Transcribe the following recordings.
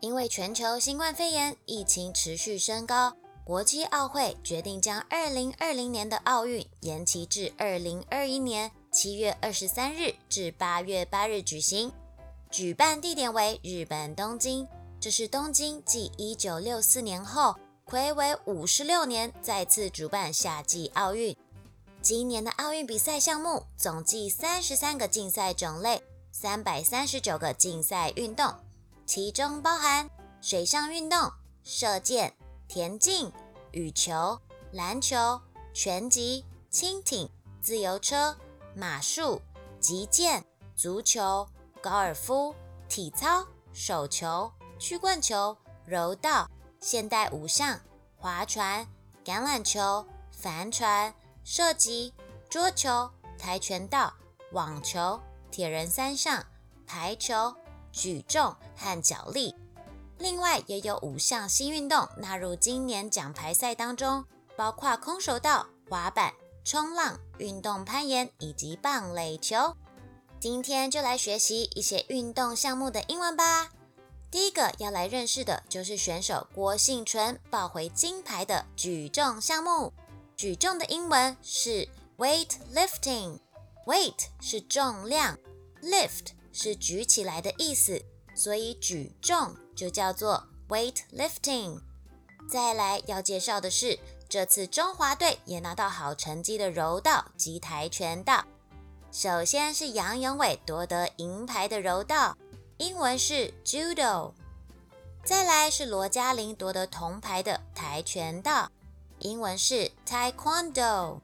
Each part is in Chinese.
因为全球新冠肺炎疫情持续升高，国际奥会决定将2020年的奥运延期至2021年7月23日至8月8日举行，举办地点为日本东京。这是东京继1964年后，暌违56年再次主办夏季奥运。今年的奥运比赛项目总计三十三个竞赛种类，三百三十九个竞赛运动，其中包含水上运动、射箭、田径、羽球、篮球、拳击、轻艇、自由车、马术、击剑、足球、高尔夫、体操、手球、曲棍球、柔道、现代五项、划船、橄榄球、帆船。射击、桌球、跆拳道、网球、铁人三项、排球、举重和脚力。另外，也有五项新运动纳入今年奖牌赛当中，包括空手道、滑板、冲浪、运动攀岩以及棒垒球。今天就来学习一些运动项目的英文吧。第一个要来认识的就是选手郭幸淳抱回金牌的举重项目。举重的英文是 weightlifting，weight 是重量，lift 是举起来的意思，所以举重就叫做 weightlifting。再来要介绍的是，这次中华队也拿到好成绩的柔道及跆拳道。首先是杨永伟夺得银牌的柔道，英文是 judo。再来是罗嘉玲夺得铜牌的跆拳道。英文是 Taekwondo，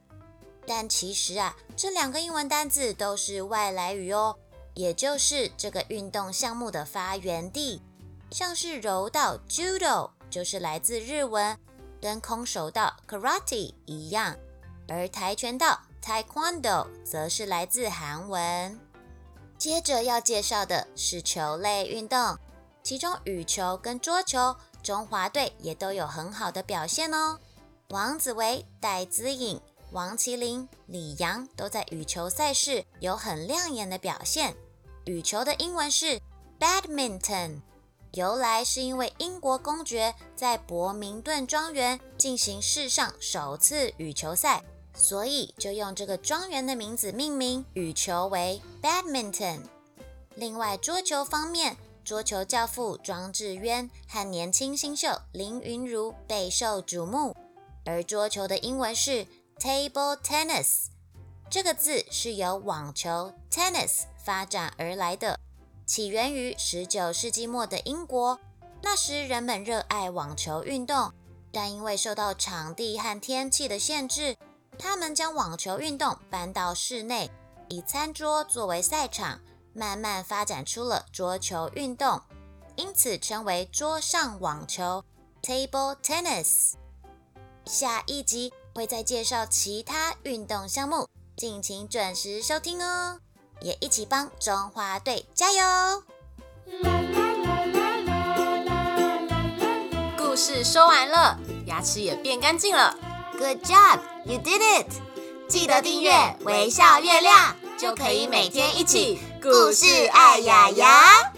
但其实啊，这两个英文单字都是外来语哦，也就是这个运动项目的发源地。像是柔道 Judo 就是来自日文，跟空手道 Karate 一样，而跆拳道 Taekwondo 则是来自韩文。接着要介绍的是球类运动，其中羽球跟桌球，中华队也都有很好的表现哦。王子维、戴资颖、王麒麟、李阳都在羽球赛事有很亮眼的表现。羽球的英文是 badminton，由来是因为英国公爵在伯明顿庄园进行世上首次羽球赛，所以就用这个庄园的名字命名羽球为 badminton。另外，桌球方面，桌球教父庄智渊和年轻新秀林云如备受瞩目。而桌球的英文是 table tennis，这个字是由网球 tennis 发展而来的，起源于十九世纪末的英国。那时人们热爱网球运动，但因为受到场地和天气的限制，他们将网球运动搬到室内，以餐桌作为赛场，慢慢发展出了桌球运动，因此称为桌上网球 table tennis。下一集会再介绍其他运动项目，敬请准时收听哦！也一起帮中华队加油！故事说完了，牙齿也变干净了。Good job, you did it！记得订阅微笑月亮，就可以每天一起故事爱雅雅。